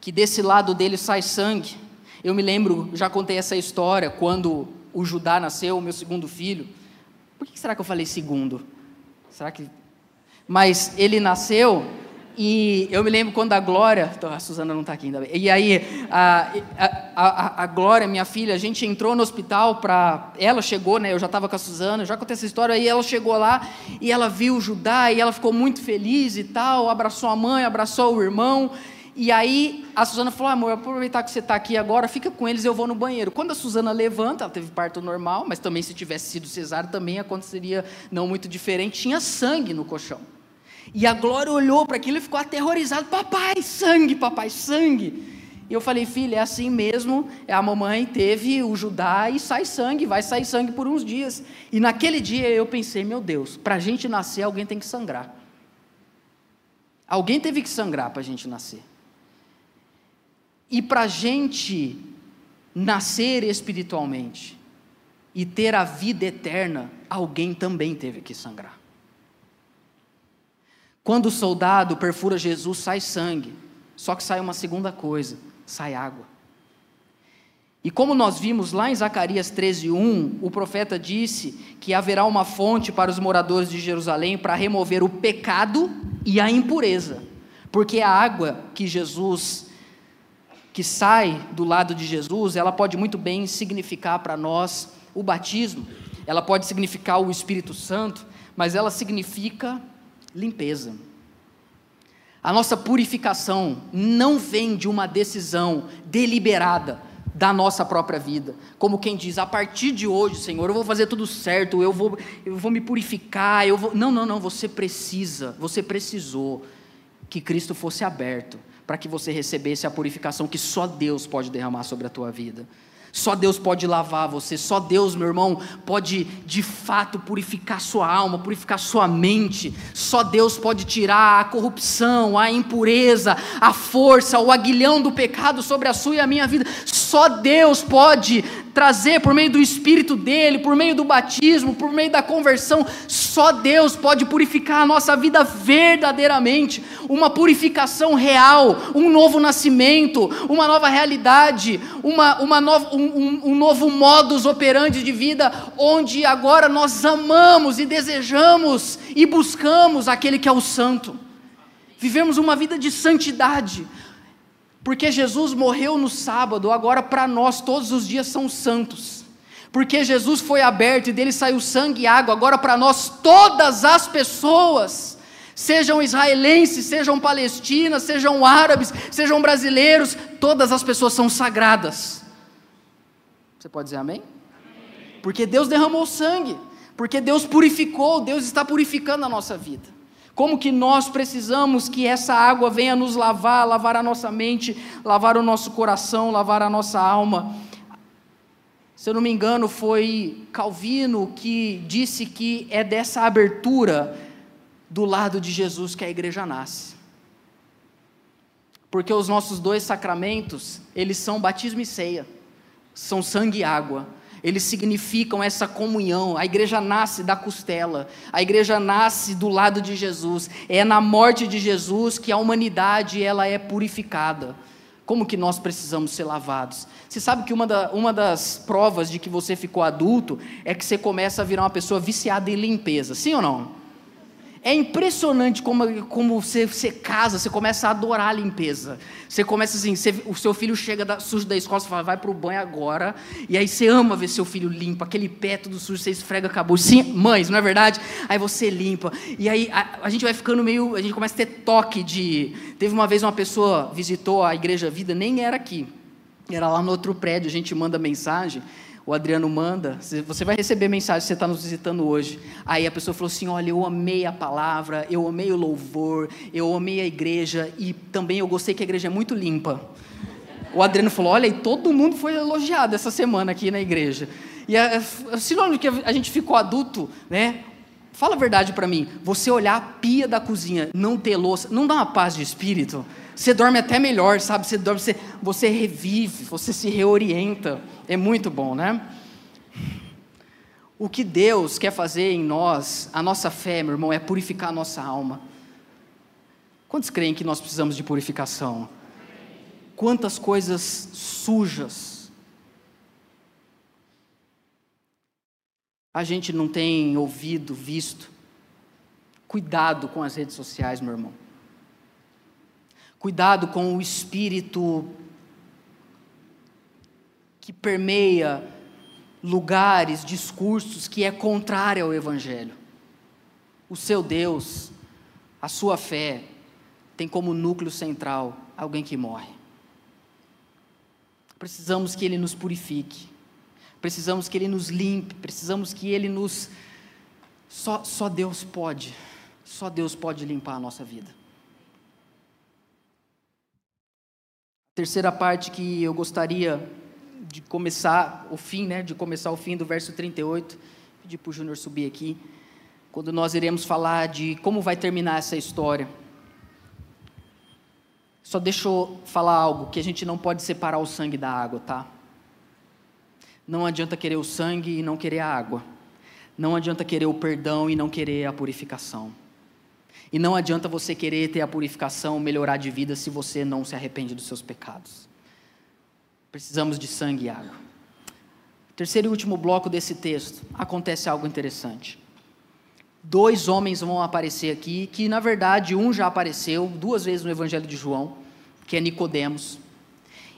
que desse lado dele sai sangue. Eu me lembro, já contei essa história, quando o Judá nasceu, o meu segundo filho. Por que será que eu falei segundo? Será que. Mas ele nasceu e eu me lembro quando a Glória, a Suzana não está aqui ainda e aí a, a, a, a, Glória, minha filha, a gente entrou no hospital para, ela chegou, né, eu já estava com a Suzana, já contei essa história, aí ela chegou lá e ela viu o Judá e ela ficou muito feliz e tal, abraçou a mãe, abraçou o irmão, e aí a Suzana falou, amor, aproveitar que você está aqui agora, fica com eles, eu vou no banheiro. Quando a Suzana levanta, ela teve parto normal, mas também se tivesse sido cesárea também aconteceria não muito diferente, tinha sangue no colchão. E a Glória olhou para aquilo e ficou aterrorizada: Papai, sangue, papai, sangue. E eu falei, filha, é assim mesmo. A mamãe teve o Judá e sai sangue, vai sair sangue por uns dias. E naquele dia eu pensei, meu Deus, para a gente nascer alguém tem que sangrar. Alguém teve que sangrar para a gente nascer. E para a gente nascer espiritualmente e ter a vida eterna, alguém também teve que sangrar. Quando o soldado perfura Jesus, sai sangue. Só que sai uma segunda coisa: sai água. E como nós vimos lá em Zacarias 13:1, o profeta disse que haverá uma fonte para os moradores de Jerusalém para remover o pecado e a impureza. Porque a água que Jesus que sai do lado de Jesus, ela pode muito bem significar para nós o batismo. Ela pode significar o Espírito Santo, mas ela significa limpeza. A nossa purificação não vem de uma decisão deliberada da nossa própria vida. Como quem diz, a partir de hoje, Senhor, eu vou fazer tudo certo, eu vou, eu vou me purificar, eu vou. Não, não, não, você precisa, você precisou que Cristo fosse aberto para que você recebesse a purificação que só Deus pode derramar sobre a tua vida. Só Deus pode lavar você, só Deus, meu irmão, pode de fato purificar sua alma, purificar sua mente. Só Deus pode tirar a corrupção, a impureza, a força, o aguilhão do pecado sobre a sua e a minha vida. Só Deus pode trazer por meio do Espírito dele, por meio do batismo, por meio da conversão. Só Deus pode purificar a nossa vida verdadeiramente. Uma purificação real, um novo nascimento, uma nova realidade, uma, uma nova, um, um, um novo modus operandi de vida, onde agora nós amamos e desejamos e buscamos aquele que é o Santo. Vivemos uma vida de santidade, porque Jesus morreu no sábado, agora para nós todos os dias são santos. Porque Jesus foi aberto e dele saiu sangue e água, agora para nós todas as pessoas, sejam israelenses, sejam palestinas, sejam árabes, sejam brasileiros, todas as pessoas são sagradas. Você pode dizer amém? Porque Deus derramou sangue, porque Deus purificou, Deus está purificando a nossa vida. Como que nós precisamos que essa água venha nos lavar, lavar a nossa mente, lavar o nosso coração, lavar a nossa alma. Se eu não me engano, foi Calvino que disse que é dessa abertura do lado de Jesus que a igreja nasce. Porque os nossos dois sacramentos, eles são batismo e ceia, são sangue e água eles significam essa comunhão. A igreja nasce da costela, a igreja nasce do lado de Jesus. É na morte de Jesus que a humanidade ela é purificada. Como que nós precisamos ser lavados? Você sabe que uma, da, uma das provas de que você ficou adulto é que você começa a virar uma pessoa viciada em limpeza, sim ou não? É impressionante como, como você, você casa, você começa a adorar a limpeza. Você começa assim, você, o seu filho chega da, sujo da escola, você fala, vai para o banho agora. E aí você ama ver seu filho limpo, aquele pé tudo sujo, você esfrega, acabou. Sim, mães, não é verdade? Aí você limpa. E aí a, a gente vai ficando meio, a gente começa a ter toque de... Teve uma vez uma pessoa visitou a Igreja Vida, nem era aqui. Era lá no outro prédio, a gente manda mensagem o Adriano manda, você vai receber mensagem, você está nos visitando hoje. Aí a pessoa falou assim: Olha, eu amei a palavra, eu amei o louvor, eu amei a igreja e também eu gostei que a igreja é muito limpa. O Adriano falou: Olha, e todo mundo foi elogiado essa semana aqui na igreja. E a, a sinônimo que a gente ficou adulto, né? Fala a verdade para mim. Você olhar a pia da cozinha, não ter louça, não dá uma paz de espírito? Você dorme até melhor, sabe? Você dorme, você, você revive, você se reorienta. É muito bom, né? O que Deus quer fazer em nós, a nossa fé, meu irmão, é purificar a nossa alma. Quantos creem que nós precisamos de purificação? Quantas coisas sujas a gente não tem ouvido, visto. Cuidado com as redes sociais, meu irmão. Cuidado com o espírito que permeia lugares, discursos que é contrário ao evangelho. O seu Deus, a sua fé tem como núcleo central alguém que morre. Precisamos que ele nos purifique. Precisamos que ele nos limpe, precisamos que ele nos só só Deus pode. Só Deus pode limpar a nossa vida. Terceira parte que eu gostaria de começar o fim, né, de começar o fim do verso 38, pedir para o Júnior subir aqui, quando nós iremos falar de como vai terminar essa história. Só deixa eu falar algo, que a gente não pode separar o sangue da água, tá? Não adianta querer o sangue e não querer a água. Não adianta querer o perdão e não querer a purificação. E não adianta você querer ter a purificação, melhorar de vida, se você não se arrepende dos seus pecados. Precisamos de sangue e água. Terceiro e último bloco desse texto, acontece algo interessante. Dois homens vão aparecer aqui, que na verdade um já apareceu duas vezes no Evangelho de João, que é Nicodemos,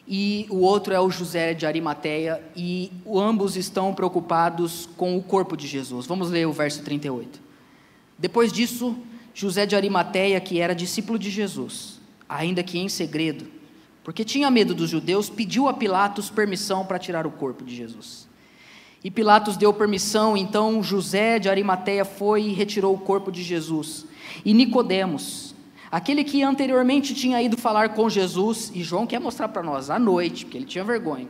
e o outro é o José de Arimateia, e ambos estão preocupados com o corpo de Jesus. Vamos ler o verso 38. Depois disso, José de Arimateia, que era discípulo de Jesus, ainda que em segredo, porque tinha medo dos judeus, pediu a Pilatos permissão para tirar o corpo de Jesus. E Pilatos deu permissão, então José de Arimateia foi e retirou o corpo de Jesus. E Nicodemos, aquele que anteriormente tinha ido falar com Jesus, e João quer mostrar para nós à noite, porque ele tinha vergonha.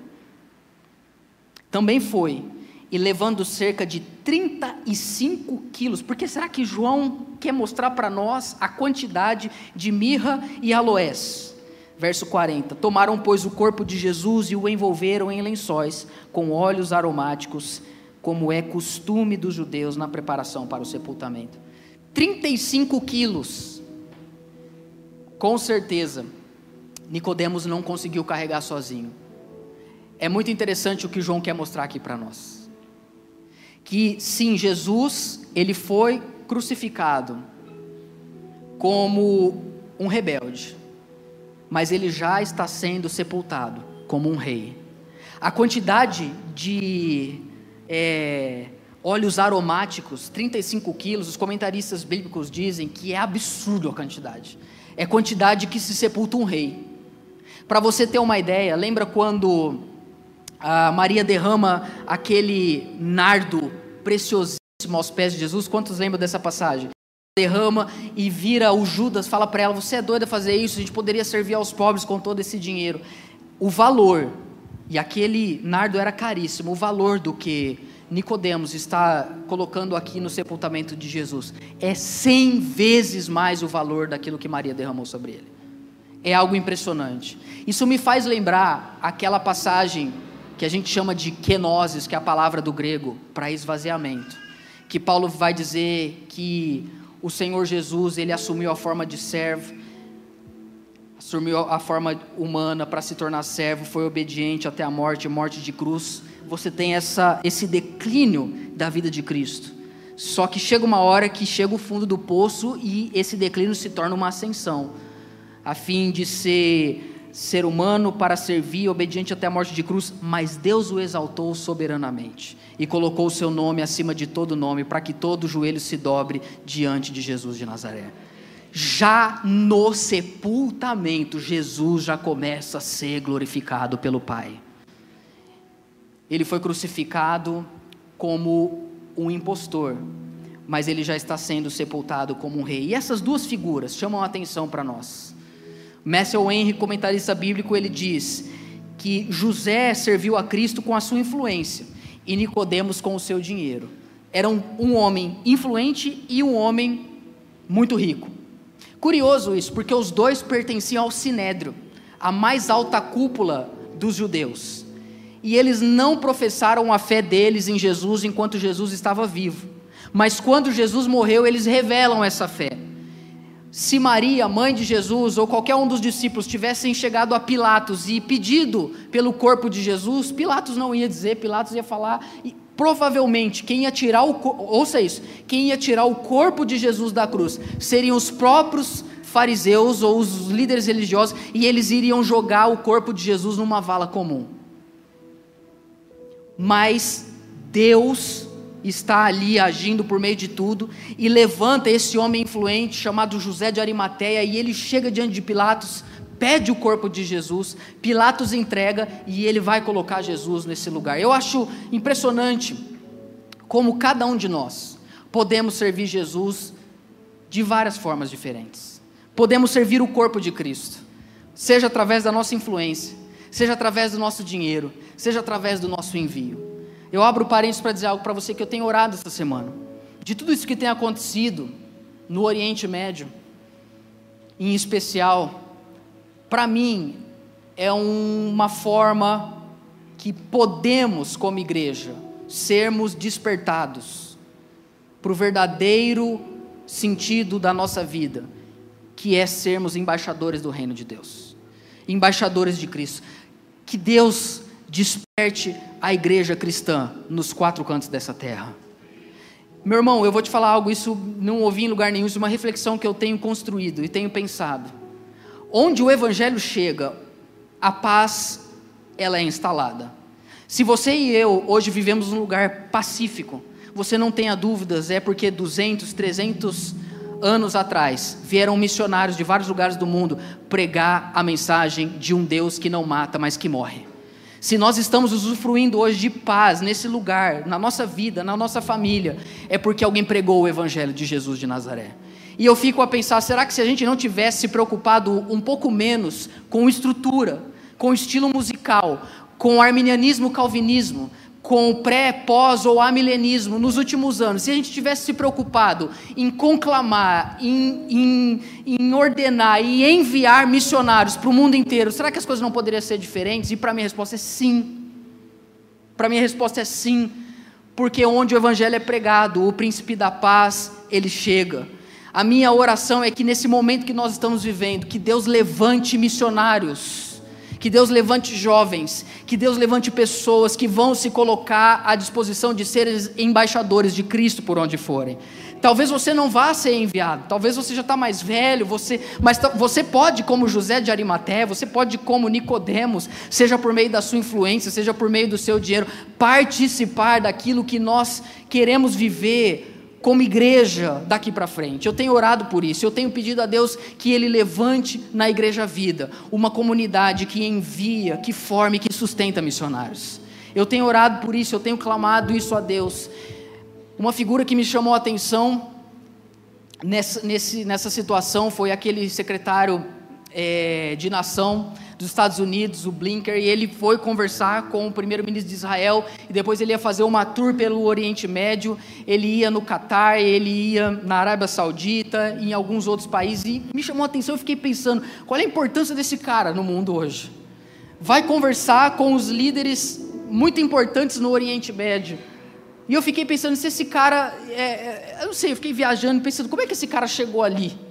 Também foi e levando cerca de 35 quilos. Porque será que João quer mostrar para nós a quantidade de mirra e aloés? Verso 40: Tomaram, pois, o corpo de Jesus e o envolveram em lençóis com óleos aromáticos, como é costume dos judeus na preparação para o sepultamento. 35 quilos. Com certeza, Nicodemos não conseguiu carregar sozinho. É muito interessante o que João quer mostrar aqui para nós que sim, Jesus, ele foi crucificado como um rebelde, mas ele já está sendo sepultado como um rei. A quantidade de é, óleos aromáticos, 35 quilos, os comentaristas bíblicos dizem que é absurdo a quantidade. É quantidade que se sepulta um rei. Para você ter uma ideia, lembra quando a Maria derrama aquele nardo preciosíssimo aos pés de Jesus. Quantos lembram dessa passagem? Derrama e vira o Judas, fala para ela: Você é doida fazer isso? A gente poderia servir aos pobres com todo esse dinheiro. O valor, e aquele nardo era caríssimo, o valor do que Nicodemos está colocando aqui no sepultamento de Jesus é cem vezes mais o valor daquilo que Maria derramou sobre ele. É algo impressionante. Isso me faz lembrar aquela passagem que a gente chama de kenosis, que é a palavra do grego para esvaziamento, que Paulo vai dizer que o Senhor Jesus, ele assumiu a forma de servo, assumiu a forma humana para se tornar servo, foi obediente até a morte, morte de cruz. Você tem essa, esse declínio da vida de Cristo. Só que chega uma hora que chega o fundo do poço e esse declínio se torna uma ascensão, a fim de ser ser humano para servir, obediente até a morte de cruz, mas Deus o exaltou soberanamente e colocou o seu nome acima de todo nome, para que todo joelho se dobre diante de Jesus de Nazaré. Já no sepultamento, Jesus já começa a ser glorificado pelo Pai. Ele foi crucificado como um impostor, mas ele já está sendo sepultado como um rei. E essas duas figuras chamam a atenção para nós. Matthew Henry, comentarista bíblico, ele diz que José serviu a Cristo com a sua influência e Nicodemos com o seu dinheiro. Era um, um homem influente e um homem muito rico. Curioso isso, porque os dois pertenciam ao Sinédrio, a mais alta cúpula dos judeus. e eles não professaram a fé deles em Jesus enquanto Jesus estava vivo. Mas quando Jesus morreu, eles revelam essa fé. Se Maria, mãe de Jesus, ou qualquer um dos discípulos tivessem chegado a Pilatos e pedido pelo corpo de Jesus, Pilatos não ia dizer, Pilatos ia falar, e provavelmente quem ia tirar o ouça isso, quem ia tirar o corpo de Jesus da cruz seriam os próprios fariseus ou os líderes religiosos e eles iriam jogar o corpo de Jesus numa vala comum. Mas Deus está ali agindo por meio de tudo e levanta esse homem influente chamado José de Arimateia e ele chega diante de Pilatos, pede o corpo de Jesus, Pilatos entrega e ele vai colocar Jesus nesse lugar. Eu acho impressionante como cada um de nós podemos servir Jesus de várias formas diferentes. Podemos servir o corpo de Cristo, seja através da nossa influência, seja através do nosso dinheiro, seja através do nosso envio. Eu abro parênteses para dizer algo para você que eu tenho orado essa semana. De tudo isso que tem acontecido no Oriente Médio, em especial, para mim é uma forma que podemos, como igreja, sermos despertados para o verdadeiro sentido da nossa vida, que é sermos embaixadores do reino de Deus, embaixadores de Cristo. Que Deus desperte a igreja cristã nos quatro cantos dessa terra. Meu irmão, eu vou te falar algo, isso não ouvi em lugar nenhum, isso é uma reflexão que eu tenho construído e tenho pensado. Onde o evangelho chega, a paz ela é instalada. Se você e eu hoje vivemos num lugar pacífico, você não tenha dúvidas, é porque 200, 300 anos atrás vieram missionários de vários lugares do mundo pregar a mensagem de um Deus que não mata, mas que morre. Se nós estamos usufruindo hoje de paz nesse lugar, na nossa vida, na nossa família, é porque alguém pregou o Evangelho de Jesus de Nazaré. E eu fico a pensar: será que se a gente não tivesse se preocupado um pouco menos com estrutura, com estilo musical, com arminianismo, calvinismo, com o pré, pós ou amilenismo nos últimos anos, se a gente tivesse se preocupado em conclamar, em, em, em ordenar e enviar missionários para o mundo inteiro, será que as coisas não poderiam ser diferentes? E para mim a resposta é sim. Para mim a resposta é sim, porque onde o evangelho é pregado, o príncipe da paz, ele chega. A minha oração é que nesse momento que nós estamos vivendo, que Deus levante missionários que Deus levante jovens, que Deus levante pessoas que vão se colocar à disposição de serem embaixadores de Cristo por onde forem. Talvez você não vá ser enviado, talvez você já está mais velho, você, mas você pode, como José de Arimaté, você pode, como Nicodemos, seja por meio da sua influência, seja por meio do seu dinheiro, participar daquilo que nós queremos viver como igreja daqui para frente. Eu tenho orado por isso. Eu tenho pedido a Deus que Ele levante na Igreja Vida uma comunidade que envia, que forme, que sustenta missionários. Eu tenho orado por isso. Eu tenho clamado isso a Deus. Uma figura que me chamou a atenção nessa, nessa situação foi aquele secretário é, de nação dos Estados Unidos, o Blinker, e ele foi conversar com o primeiro-ministro de Israel, e depois ele ia fazer uma tour pelo Oriente Médio, ele ia no Catar, ele ia na Arábia Saudita, em alguns outros países, e me chamou a atenção, eu fiquei pensando, qual é a importância desse cara no mundo hoje? Vai conversar com os líderes muito importantes no Oriente Médio, e eu fiquei pensando, se esse cara, é, é eu não sei, eu fiquei viajando, pensando, como é que esse cara chegou ali?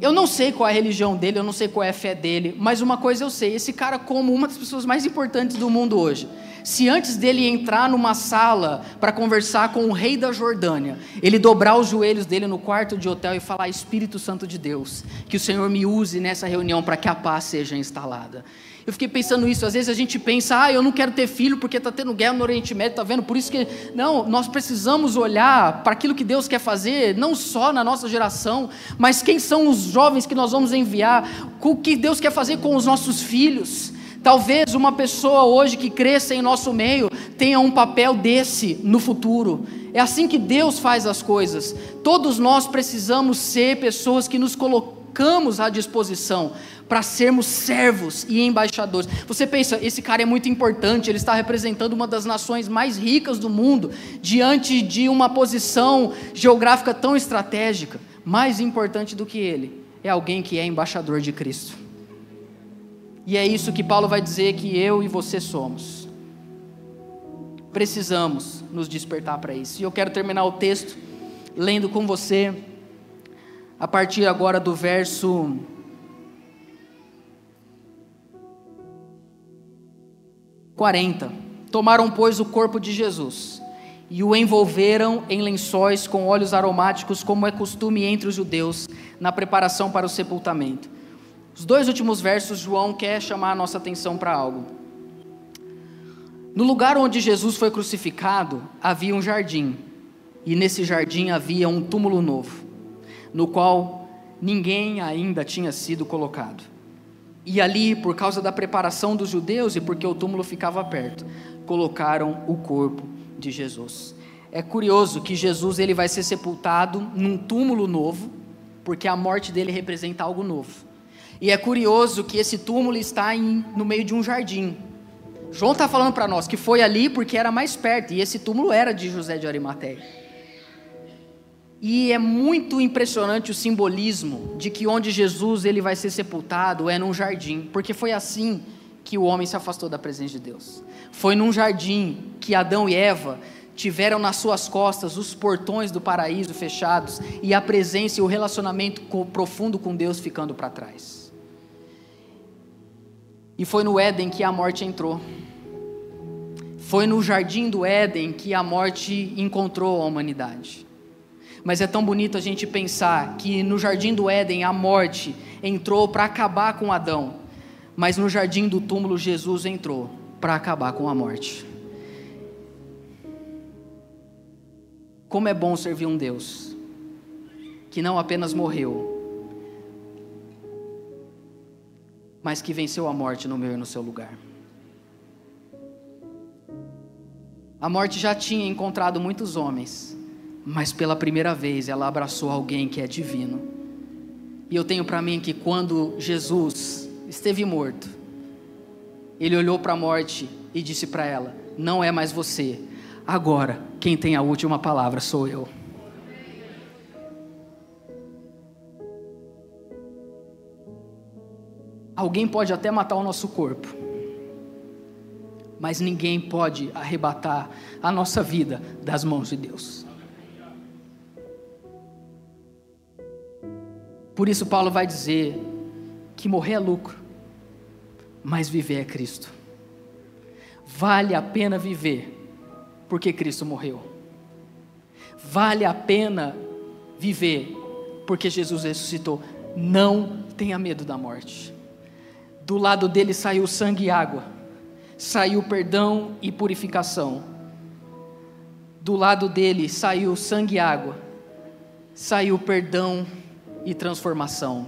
Eu não sei qual é a religião dele, eu não sei qual é a fé dele, mas uma coisa eu sei: esse cara, como uma das pessoas mais importantes do mundo hoje, se antes dele entrar numa sala para conversar com o rei da Jordânia, ele dobrar os joelhos dele no quarto de hotel e falar: Espírito Santo de Deus, que o Senhor me use nessa reunião para que a paz seja instalada. Eu fiquei pensando isso, às vezes a gente pensa, ah, eu não quero ter filho porque está tendo guerra no Oriente Médio, está vendo? Por isso que. Não, nós precisamos olhar para aquilo que Deus quer fazer, não só na nossa geração, mas quem são os jovens que nós vamos enviar, o que Deus quer fazer com os nossos filhos. Talvez uma pessoa hoje que cresça em nosso meio tenha um papel desse no futuro. É assim que Deus faz as coisas. Todos nós precisamos ser pessoas que nos colocamos à disposição para sermos servos e embaixadores. Você pensa, esse cara é muito importante, ele está representando uma das nações mais ricas do mundo, diante de uma posição geográfica tão estratégica. Mais importante do que ele é alguém que é embaixador de Cristo. E é isso que Paulo vai dizer que eu e você somos. precisamos nos despertar para isso. E eu quero terminar o texto lendo com você, a partir agora do verso. Quarenta. Tomaram, pois, o corpo de Jesus e o envolveram em lençóis com óleos aromáticos, como é costume entre os judeus, na preparação para o sepultamento. Os dois últimos versos, João quer chamar a nossa atenção para algo. No lugar onde Jesus foi crucificado, havia um jardim, e nesse jardim havia um túmulo novo, no qual ninguém ainda tinha sido colocado. E ali, por causa da preparação dos judeus e porque o túmulo ficava perto, colocaram o corpo de Jesus. É curioso que Jesus ele vai ser sepultado num túmulo novo, porque a morte dele representa algo novo. E é curioso que esse túmulo está em, no meio de um jardim. João está falando para nós que foi ali porque era mais perto, e esse túmulo era de José de Arimateia. E é muito impressionante o simbolismo de que onde Jesus ele vai ser sepultado é num jardim, porque foi assim que o homem se afastou da presença de Deus. Foi num jardim que Adão e Eva tiveram nas suas costas os portões do paraíso fechados e a presença e o relacionamento profundo com Deus ficando para trás. E foi no Éden que a morte entrou. Foi no jardim do Éden que a morte encontrou a humanidade. Mas é tão bonito a gente pensar que no jardim do Éden a morte entrou para acabar com Adão, mas no jardim do túmulo Jesus entrou para acabar com a morte. Como é bom servir um Deus que não apenas morreu, mas que venceu a morte no meu e no seu lugar. A morte já tinha encontrado muitos homens, mas pela primeira vez ela abraçou alguém que é divino. E eu tenho para mim que quando Jesus esteve morto, ele olhou para a morte e disse para ela: Não é mais você, agora quem tem a última palavra sou eu. Alguém pode até matar o nosso corpo, mas ninguém pode arrebatar a nossa vida das mãos de Deus. Por isso, Paulo vai dizer que morrer é lucro, mas viver é Cristo. Vale a pena viver, porque Cristo morreu. Vale a pena viver, porque Jesus ressuscitou. Não tenha medo da morte. Do lado dele saiu sangue e água, saiu perdão e purificação. Do lado dele saiu sangue e água, saiu perdão e transformação.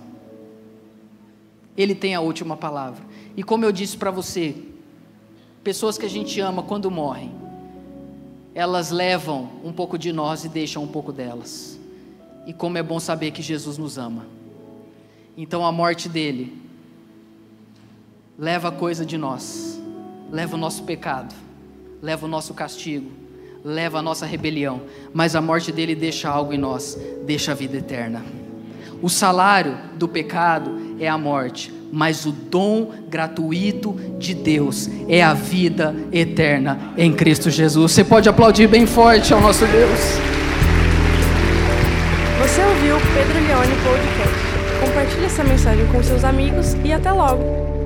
Ele tem a última palavra. E como eu disse para você, pessoas que a gente ama quando morrem, elas levam um pouco de nós e deixam um pouco delas. E como é bom saber que Jesus nos ama. Então a morte dele leva coisa de nós, leva o nosso pecado, leva o nosso castigo, leva a nossa rebelião, mas a morte dele deixa algo em nós, deixa a vida eterna. O salário do pecado é a morte, mas o dom gratuito de Deus é a vida eterna em Cristo Jesus. Você pode aplaudir bem forte ao nosso Deus. Você ouviu o Pedro Leone Podcast. Compartilhe essa mensagem com seus amigos e até logo.